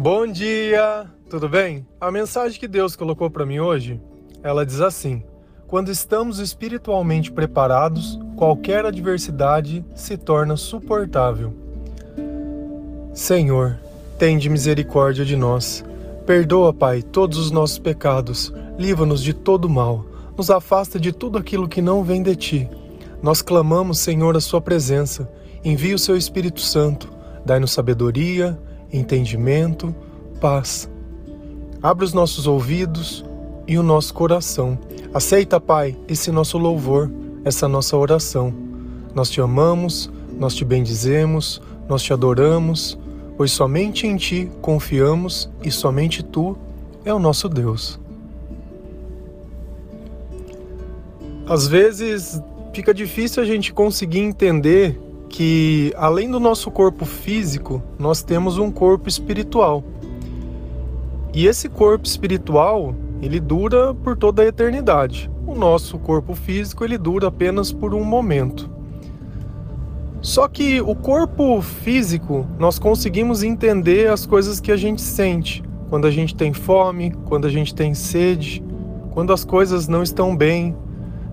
Bom dia, tudo bem? A mensagem que Deus colocou para mim hoje, ela diz assim: Quando estamos espiritualmente preparados, qualquer adversidade se torna suportável. Senhor, tende misericórdia de nós. Perdoa, Pai, todos os nossos pecados. Livra-nos de todo mal. Nos afasta de tudo aquilo que não vem de ti. Nós clamamos, Senhor, a sua presença. Envie o seu Espírito Santo. Dai-nos sabedoria, entendimento, paz. Abre os nossos ouvidos e o nosso coração. Aceita, Pai, esse nosso louvor, essa nossa oração. Nós te amamos, nós te bendizemos, nós te adoramos, pois somente em ti confiamos e somente tu é o nosso Deus. Às vezes fica difícil a gente conseguir entender que além do nosso corpo físico, nós temos um corpo espiritual. E esse corpo espiritual, ele dura por toda a eternidade. O nosso corpo físico, ele dura apenas por um momento. Só que o corpo físico, nós conseguimos entender as coisas que a gente sente. Quando a gente tem fome, quando a gente tem sede, quando as coisas não estão bem,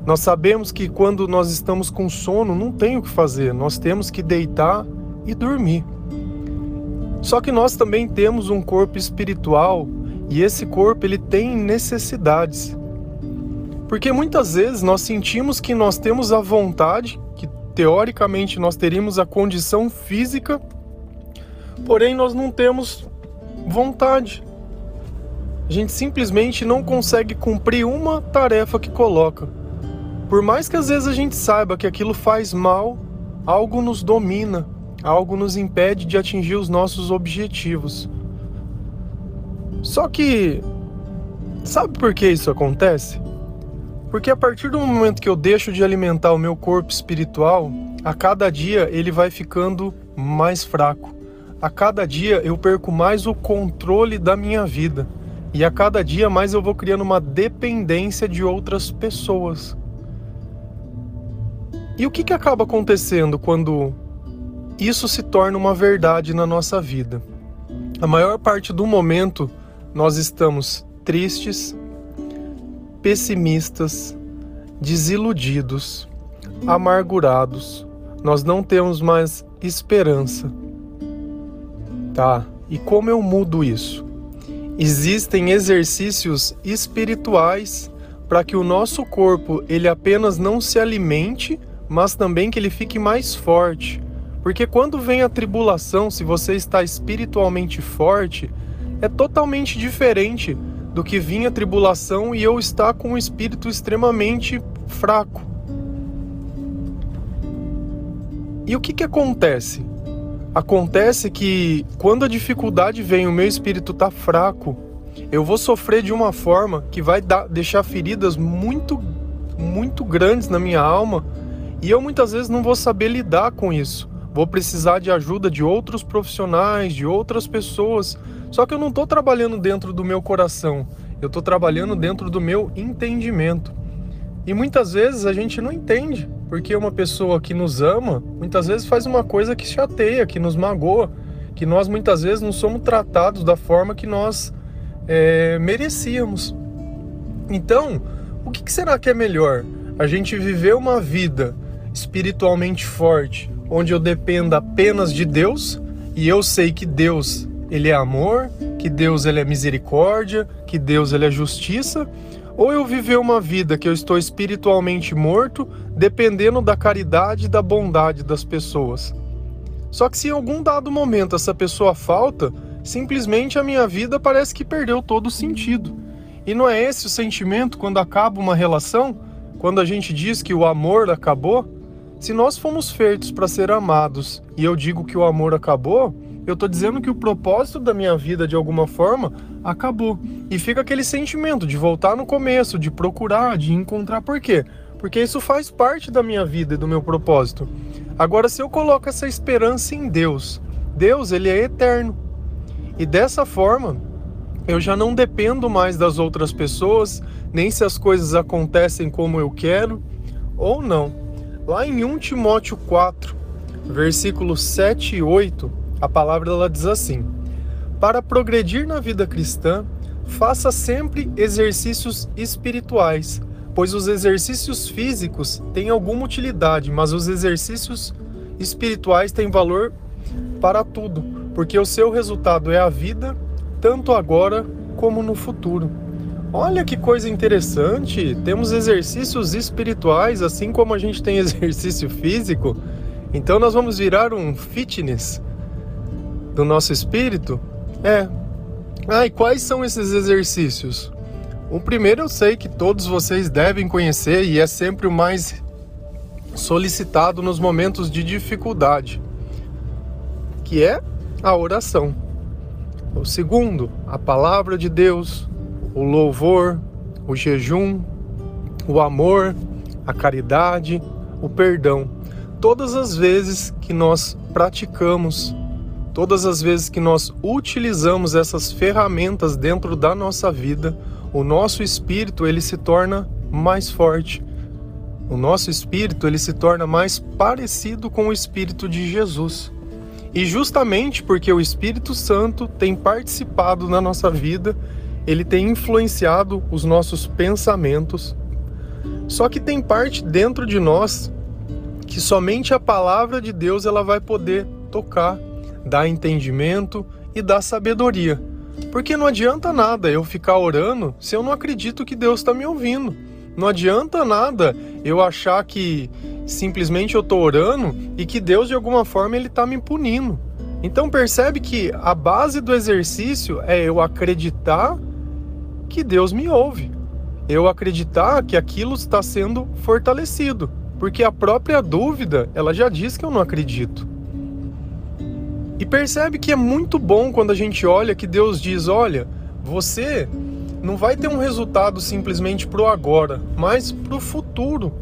nós sabemos que quando nós estamos com sono, não tem o que fazer, nós temos que deitar e dormir. Só que nós também temos um corpo espiritual e esse corpo ele tem necessidades. Porque muitas vezes nós sentimos que nós temos a vontade, que teoricamente nós teríamos a condição física, porém nós não temos vontade. A gente simplesmente não consegue cumprir uma tarefa que coloca. Por mais que às vezes a gente saiba que aquilo faz mal, algo nos domina, algo nos impede de atingir os nossos objetivos. Só que sabe por que isso acontece? Porque a partir do momento que eu deixo de alimentar o meu corpo espiritual, a cada dia ele vai ficando mais fraco. A cada dia eu perco mais o controle da minha vida. E a cada dia mais eu vou criando uma dependência de outras pessoas. E o que, que acaba acontecendo quando isso se torna uma verdade na nossa vida? A maior parte do momento nós estamos tristes, pessimistas, desiludidos, amargurados. Nós não temos mais esperança. Tá? E como eu mudo isso? Existem exercícios espirituais para que o nosso corpo ele apenas não se alimente mas também que ele fique mais forte. Porque quando vem a tribulação, se você está espiritualmente forte, é totalmente diferente do que vinha a tribulação e eu estar com o espírito extremamente fraco. E o que, que acontece? Acontece que quando a dificuldade vem, o meu espírito está fraco, eu vou sofrer de uma forma que vai dar, deixar feridas muito, muito grandes na minha alma e eu muitas vezes não vou saber lidar com isso. Vou precisar de ajuda de outros profissionais, de outras pessoas. Só que eu não estou trabalhando dentro do meu coração, eu estou trabalhando dentro do meu entendimento. E muitas vezes a gente não entende, porque uma pessoa que nos ama, muitas vezes faz uma coisa que chateia, que nos magoa, que nós muitas vezes não somos tratados da forma que nós é, merecíamos. Então, o que será que é melhor? A gente viver uma vida espiritualmente forte, onde eu dependa apenas de Deus e eu sei que Deus ele é amor, que Deus ele é misericórdia, que Deus ele é justiça, ou eu viver uma vida que eu estou espiritualmente morto, dependendo da caridade e da bondade das pessoas. Só que se em algum dado momento essa pessoa falta, simplesmente a minha vida parece que perdeu todo o sentido. E não é esse o sentimento quando acaba uma relação? Quando a gente diz que o amor acabou? Se nós fomos feitos para ser amados e eu digo que o amor acabou, eu estou dizendo que o propósito da minha vida, de alguma forma, acabou. E fica aquele sentimento de voltar no começo, de procurar, de encontrar. Por quê? Porque isso faz parte da minha vida e do meu propósito. Agora, se eu coloco essa esperança em Deus, Deus, ele é eterno. E dessa forma, eu já não dependo mais das outras pessoas, nem se as coisas acontecem como eu quero ou não. Lá em 1 Timóteo 4, versículos 7 e 8, a palavra ela diz assim: Para progredir na vida cristã, faça sempre exercícios espirituais, pois os exercícios físicos têm alguma utilidade, mas os exercícios espirituais têm valor para tudo, porque o seu resultado é a vida, tanto agora como no futuro. Olha que coisa interessante! Temos exercícios espirituais, assim como a gente tem exercício físico. Então nós vamos virar um fitness do nosso espírito? É. Ah, e quais são esses exercícios? O primeiro eu sei que todos vocês devem conhecer e é sempre o mais solicitado nos momentos de dificuldade, que é a oração. O segundo, a palavra de Deus, o louvor, o jejum, o amor, a caridade, o perdão. Todas as vezes que nós praticamos, todas as vezes que nós utilizamos essas ferramentas dentro da nossa vida, o nosso espírito ele se torna mais forte. O nosso espírito ele se torna mais parecido com o espírito de Jesus. E justamente porque o Espírito Santo tem participado na nossa vida ele tem influenciado os nossos pensamentos. Só que tem parte dentro de nós que somente a palavra de Deus ela vai poder tocar, dar entendimento e dar sabedoria. Porque não adianta nada eu ficar orando se eu não acredito que Deus está me ouvindo. Não adianta nada eu achar que simplesmente eu estou orando e que Deus de alguma forma ele está me punindo. Então percebe que a base do exercício é eu acreditar que Deus me ouve. Eu acreditar que aquilo está sendo fortalecido, porque a própria dúvida, ela já diz que eu não acredito. E percebe que é muito bom quando a gente olha que Deus diz: olha, você não vai ter um resultado simplesmente pro agora, mas pro futuro.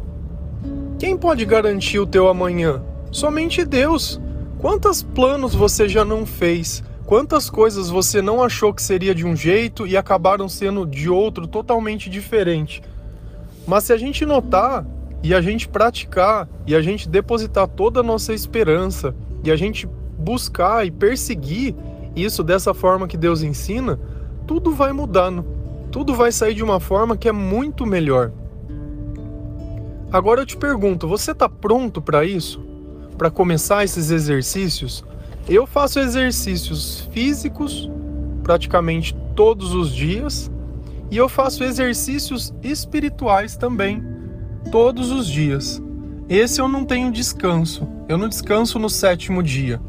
Quem pode garantir o teu amanhã? Somente Deus. Quantos planos você já não fez? Quantas coisas você não achou que seria de um jeito e acabaram sendo de outro totalmente diferente? Mas se a gente notar e a gente praticar e a gente depositar toda a nossa esperança e a gente buscar e perseguir isso dessa forma que Deus ensina, tudo vai mudando. Tudo vai sair de uma forma que é muito melhor. Agora eu te pergunto, você está pronto para isso? Para começar esses exercícios? Eu faço exercícios físicos praticamente todos os dias e eu faço exercícios espirituais também todos os dias. Esse eu não tenho descanso. Eu não descanso no sétimo dia.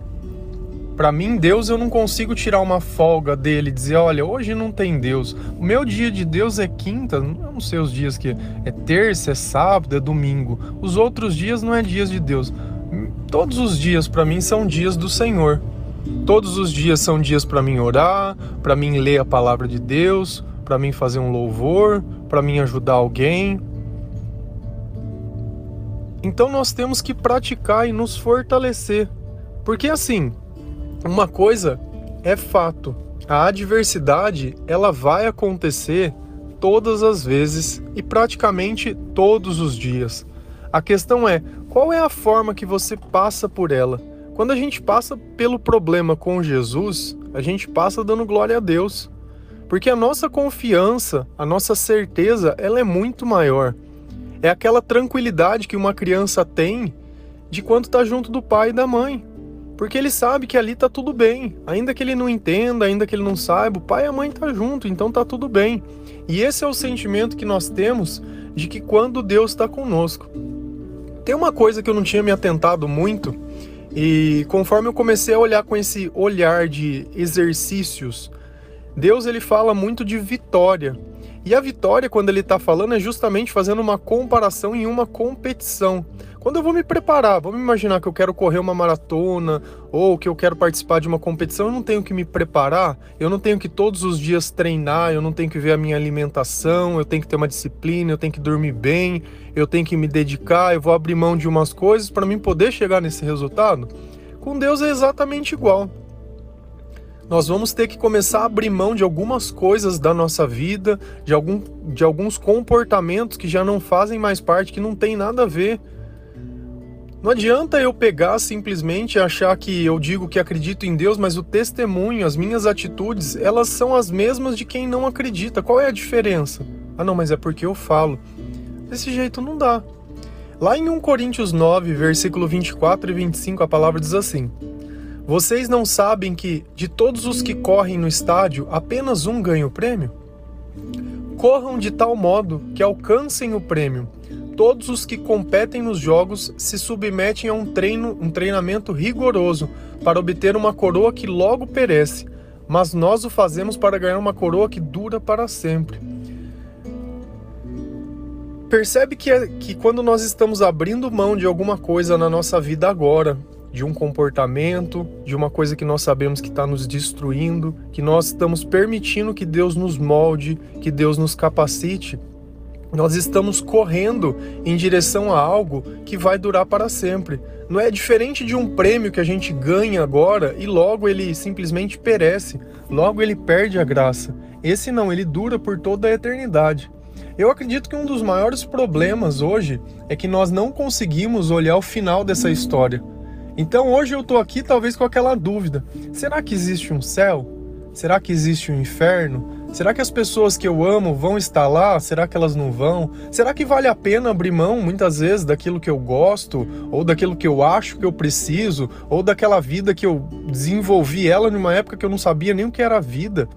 Para mim, Deus, eu não consigo tirar uma folga dele, dizer, olha, hoje não tem Deus. O meu dia de Deus é quinta, não sei os dias que é terça, é sábado, é domingo. Os outros dias não é dias de Deus. Todos os dias para mim são dias do Senhor. Todos os dias são dias para mim orar, para mim ler a palavra de Deus, para mim fazer um louvor, para mim ajudar alguém. Então nós temos que praticar e nos fortalecer. Porque assim, uma coisa é fato, a adversidade, ela vai acontecer todas as vezes e praticamente todos os dias. A questão é qual é a forma que você passa por ela. Quando a gente passa pelo problema com Jesus, a gente passa dando glória a Deus. Porque a nossa confiança, a nossa certeza, ela é muito maior. É aquela tranquilidade que uma criança tem de quando está junto do pai e da mãe. Porque ele sabe que ali está tudo bem. Ainda que ele não entenda, ainda que ele não saiba, o pai e a mãe estão tá junto, então está tudo bem. E esse é o sentimento que nós temos de que quando Deus está conosco. Tem uma coisa que eu não tinha me atentado muito, e conforme eu comecei a olhar com esse olhar de exercícios, Deus ele fala muito de vitória. E a vitória, quando ele está falando, é justamente fazendo uma comparação em uma competição. Quando eu vou me preparar, vamos imaginar que eu quero correr uma maratona ou que eu quero participar de uma competição, eu não tenho que me preparar, eu não tenho que todos os dias treinar, eu não tenho que ver a minha alimentação, eu tenho que ter uma disciplina, eu tenho que dormir bem, eu tenho que me dedicar, eu vou abrir mão de umas coisas para mim poder chegar nesse resultado. Com Deus é exatamente igual. Nós vamos ter que começar a abrir mão de algumas coisas da nossa vida, de, algum, de alguns comportamentos que já não fazem mais parte, que não tem nada a ver Não adianta eu pegar simplesmente achar que eu digo que acredito em Deus, mas o testemunho, as minhas atitudes, elas são as mesmas de quem não acredita. Qual é a diferença? Ah, não, mas é porque eu falo. Desse jeito não dá. Lá em 1 Coríntios 9, versículo 24 e 25, a palavra diz assim: Vocês não sabem que de todos os que correm no estádio, apenas um ganha o prêmio? Corram de tal modo que alcancem o prêmio. Todos os que competem nos jogos se submetem a um treino, um treinamento rigoroso para obter uma coroa que logo perece, mas nós o fazemos para ganhar uma coroa que dura para sempre. Percebe que, é, que quando nós estamos abrindo mão de alguma coisa na nossa vida agora, de um comportamento, de uma coisa que nós sabemos que está nos destruindo, que nós estamos permitindo que Deus nos molde, que Deus nos capacite, nós estamos correndo em direção a algo que vai durar para sempre. Não é diferente de um prêmio que a gente ganha agora e logo ele simplesmente perece, logo ele perde a graça. Esse não, ele dura por toda a eternidade. Eu acredito que um dos maiores problemas hoje é que nós não conseguimos olhar o final dessa história. Então hoje eu estou aqui talvez com aquela dúvida: será que existe um céu? Será que existe um inferno? Será que as pessoas que eu amo vão estar lá? Será que elas não vão? Será que vale a pena abrir mão muitas vezes daquilo que eu gosto, ou daquilo que eu acho que eu preciso, ou daquela vida que eu desenvolvi ela numa época que eu não sabia nem o que era vida?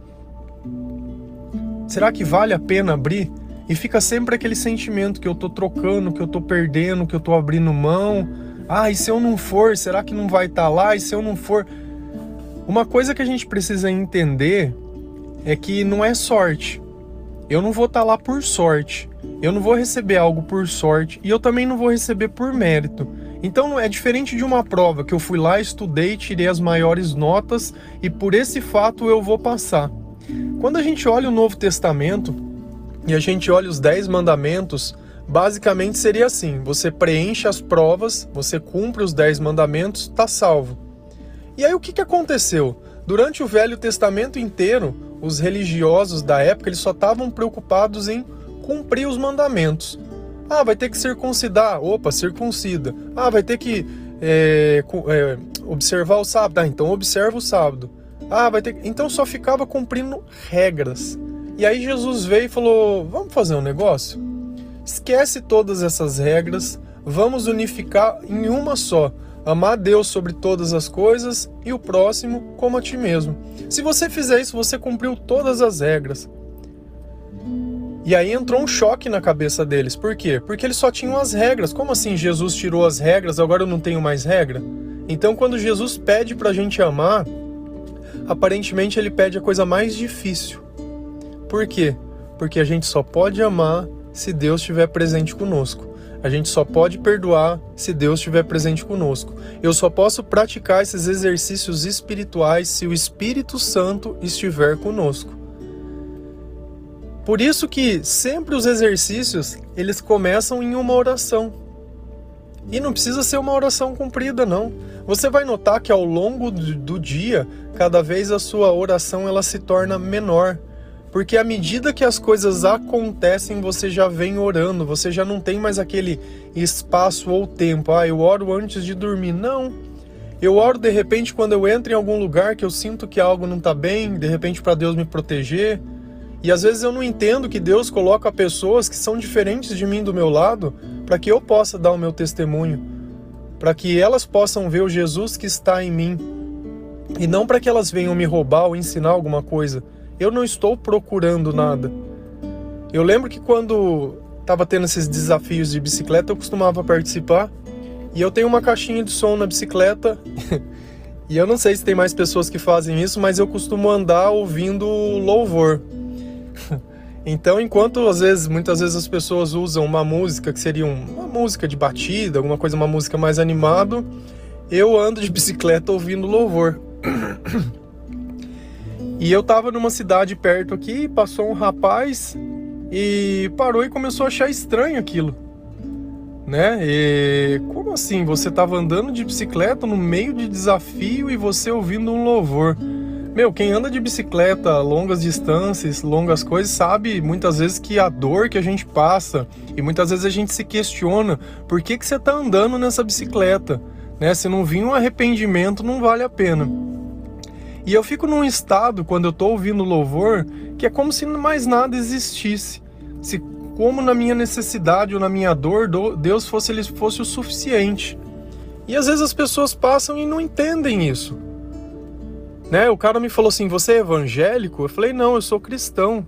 Será que vale a pena abrir? E fica sempre aquele sentimento que eu tô trocando, que eu tô perdendo, que eu tô abrindo mão. Ah, e se eu não for, será que não vai estar tá lá? E se eu não for? Uma coisa que a gente precisa entender é que não é sorte. Eu não vou estar tá lá por sorte. Eu não vou receber algo por sorte e eu também não vou receber por mérito. Então é diferente de uma prova que eu fui lá, estudei, tirei as maiores notas e por esse fato eu vou passar. Quando a gente olha o Novo Testamento e a gente olha os Dez Mandamentos, basicamente seria assim: você preenche as provas, você cumpre os Dez Mandamentos, tá salvo. E aí o que, que aconteceu? Durante o Velho Testamento inteiro, os religiosos da época eles só estavam preocupados em cumprir os mandamentos. Ah, vai ter que circuncidar. Opa, circuncida. Ah, vai ter que é, é, observar o sábado. Ah, então observa o sábado. Ah, vai ter que... Então só ficava cumprindo regras. E aí Jesus veio e falou: vamos fazer um negócio? Esquece todas essas regras, vamos unificar em uma só amar Deus sobre todas as coisas e o próximo como a ti mesmo. Se você fizer isso, você cumpriu todas as regras. E aí entrou um choque na cabeça deles. Por quê? Porque eles só tinham as regras. Como assim Jesus tirou as regras, agora eu não tenho mais regra? Então, quando Jesus pede para a gente amar, aparentemente ele pede a coisa mais difícil. Por quê? Porque a gente só pode amar se Deus estiver presente conosco. A gente só pode perdoar se Deus estiver presente conosco. Eu só posso praticar esses exercícios espirituais se o Espírito Santo estiver conosco. Por isso que sempre os exercícios, eles começam em uma oração. E não precisa ser uma oração comprida, não. Você vai notar que ao longo do dia, cada vez a sua oração ela se torna menor. Porque à medida que as coisas acontecem, você já vem orando, você já não tem mais aquele espaço ou tempo. Ah, eu oro antes de dormir. Não. Eu oro de repente quando eu entro em algum lugar que eu sinto que algo não está bem, de repente para Deus me proteger. E às vezes eu não entendo que Deus coloca pessoas que são diferentes de mim do meu lado para que eu possa dar o meu testemunho, para que elas possam ver o Jesus que está em mim e não para que elas venham me roubar ou ensinar alguma coisa. Eu não estou procurando nada. Eu lembro que quando estava tendo esses desafios de bicicleta, eu costumava participar. E eu tenho uma caixinha de som na bicicleta. e eu não sei se tem mais pessoas que fazem isso, mas eu costumo andar ouvindo louvor. Então, enquanto às vezes, muitas vezes as pessoas usam uma música que seria uma música de batida, alguma coisa, uma música mais animado, eu ando de bicicleta ouvindo louvor. E eu tava numa cidade perto aqui, passou um rapaz e parou e começou a achar estranho aquilo. Né? E como assim? Você tava andando de bicicleta no meio de desafio e você ouvindo um louvor. Meu, quem anda de bicicleta longas distâncias, longas coisas, sabe muitas vezes que a dor que a gente passa e muitas vezes a gente se questiona por que, que você está andando nessa bicicleta, né? Se não vir um arrependimento, não vale a pena. E eu fico num estado, quando eu estou ouvindo louvor, que é como se mais nada existisse. Se como na minha necessidade ou na minha dor, Deus fosse, ele fosse o suficiente. E às vezes as pessoas passam e não entendem isso. Né? O cara me falou assim: Você é evangélico? Eu falei: Não, eu sou cristão.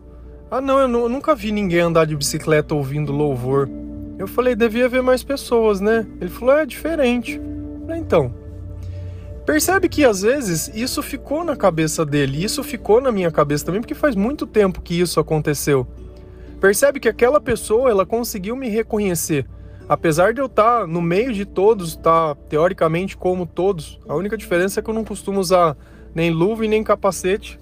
Ah, não, eu, nunca vi ninguém andar de bicicleta ouvindo louvor. Eu falei: Devia haver mais pessoas, né? Ele falou: É diferente. Eu falei: Então. Percebe que às vezes isso ficou na cabeça dele, isso ficou na minha cabeça também, porque faz muito tempo que isso aconteceu. Percebe que aquela pessoa ela conseguiu me reconhecer. Apesar de eu estar no meio de todos, tá, teoricamente como todos, a única diferença é que eu não costumo usar nem luva e nem capacete.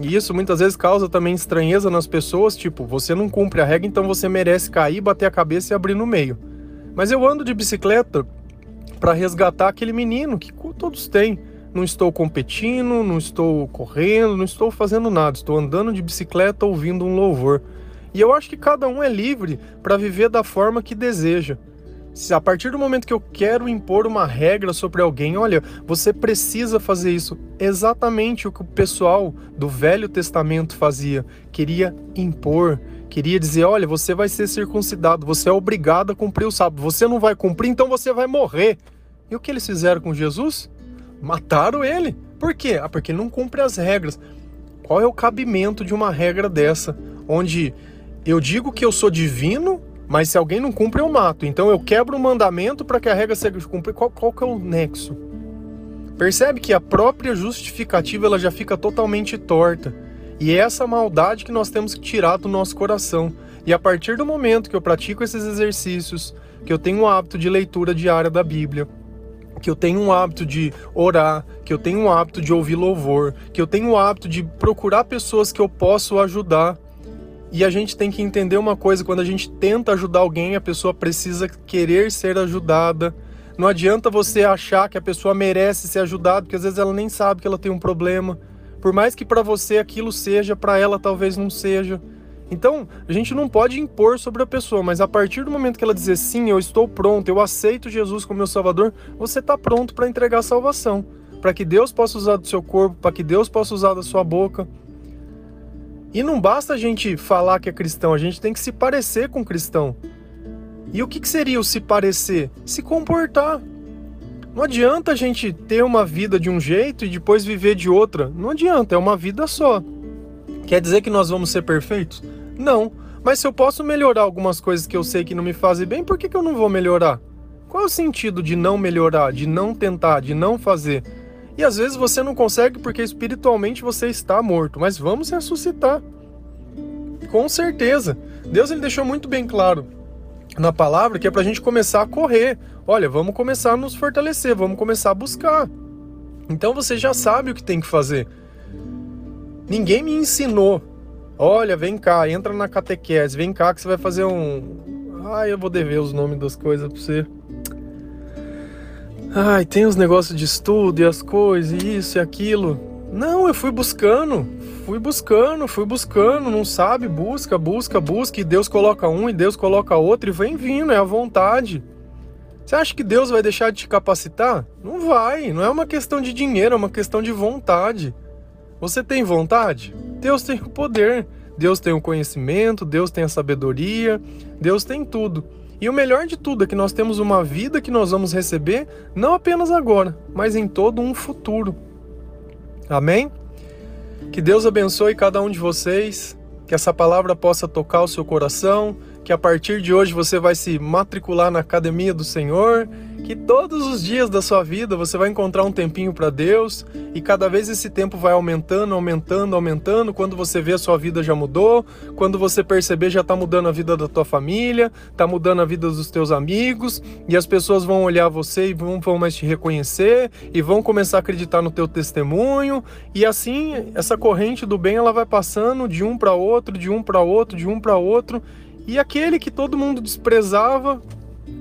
E isso muitas vezes causa também estranheza nas pessoas, tipo, você não cumpre a regra, então você merece cair, bater a cabeça e abrir no meio. Mas eu ando de bicicleta para resgatar aquele menino que todos têm. Não estou competindo, não estou correndo, não estou fazendo nada, estou andando de bicicleta ouvindo um louvor. E eu acho que cada um é livre para viver da forma que deseja. Se a partir do momento que eu quero impor uma regra sobre alguém, olha, você precisa fazer isso. Exatamente o que o pessoal do Velho Testamento fazia. Queria impor, queria dizer: olha, você vai ser circuncidado, você é obrigado a cumprir o sábado. Você não vai cumprir, então você vai morrer. E o que eles fizeram com Jesus? Mataram ele. Por quê? Ah, porque ele não cumpre as regras. Qual é o cabimento de uma regra dessa? Onde eu digo que eu sou divino, mas se alguém não cumpre, eu mato. Então eu quebro o mandamento para que a regra seja cumprida. Qual, qual que é o nexo? Percebe que a própria justificativa ela já fica totalmente torta. E é essa maldade que nós temos que tirar do nosso coração. E a partir do momento que eu pratico esses exercícios, que eu tenho um hábito de leitura diária da Bíblia, que eu tenho um hábito de orar, que eu tenho um hábito de ouvir louvor, que eu tenho um hábito de procurar pessoas que eu posso ajudar, e a gente tem que entender uma coisa: quando a gente tenta ajudar alguém, a pessoa precisa querer ser ajudada. Não adianta você achar que a pessoa merece ser ajudada, porque às vezes ela nem sabe que ela tem um problema. Por mais que para você aquilo seja, para ela talvez não seja. Então, a gente não pode impor sobre a pessoa, mas a partir do momento que ela dizer sim, eu estou pronto, eu aceito Jesus como meu Salvador, você está pronto para entregar a salvação, para que Deus possa usar do seu corpo, para que Deus possa usar da sua boca. E não basta a gente falar que é cristão, a gente tem que se parecer com cristão. E o que, que seria o se parecer? Se comportar. Não adianta a gente ter uma vida de um jeito e depois viver de outra. Não adianta, é uma vida só. Quer dizer que nós vamos ser perfeitos? Não. Mas se eu posso melhorar algumas coisas que eu sei que não me fazem bem, por que, que eu não vou melhorar? Qual é o sentido de não melhorar, de não tentar, de não fazer? E às vezes você não consegue porque espiritualmente você está morto, mas vamos ressuscitar. Com certeza. Deus ele deixou muito bem claro na palavra que é para a gente começar a correr. Olha, vamos começar a nos fortalecer, vamos começar a buscar. Então você já sabe o que tem que fazer. Ninguém me ensinou. Olha, vem cá, entra na catequese, vem cá que você vai fazer um. Ah, eu vou dever os nomes das coisas para você. Ai, tem os negócios de estudo e as coisas, e isso e aquilo. Não, eu fui buscando, fui buscando, fui buscando, não sabe? Busca, busca, busca, e Deus coloca um e Deus coloca outro e vem vindo, é a vontade. Você acha que Deus vai deixar de te capacitar? Não vai, não é uma questão de dinheiro, é uma questão de vontade. Você tem vontade? Deus tem o poder, Deus tem o conhecimento, Deus tem a sabedoria, Deus tem tudo. E o melhor de tudo é que nós temos uma vida que nós vamos receber não apenas agora, mas em todo um futuro. Amém? Que Deus abençoe cada um de vocês, que essa palavra possa tocar o seu coração, que a partir de hoje você vai se matricular na academia do Senhor que todos os dias da sua vida você vai encontrar um tempinho para Deus e cada vez esse tempo vai aumentando, aumentando, aumentando. Quando você vê a sua vida já mudou, quando você perceber já está mudando a vida da tua família, está mudando a vida dos teus amigos e as pessoas vão olhar você e vão, vão mais te reconhecer e vão começar a acreditar no teu testemunho e assim essa corrente do bem ela vai passando de um para outro, de um para outro, de um para outro e aquele que todo mundo desprezava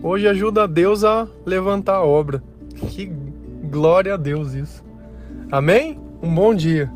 Hoje ajuda Deus a levantar a obra. Que glória a Deus isso. Amém? Um bom dia.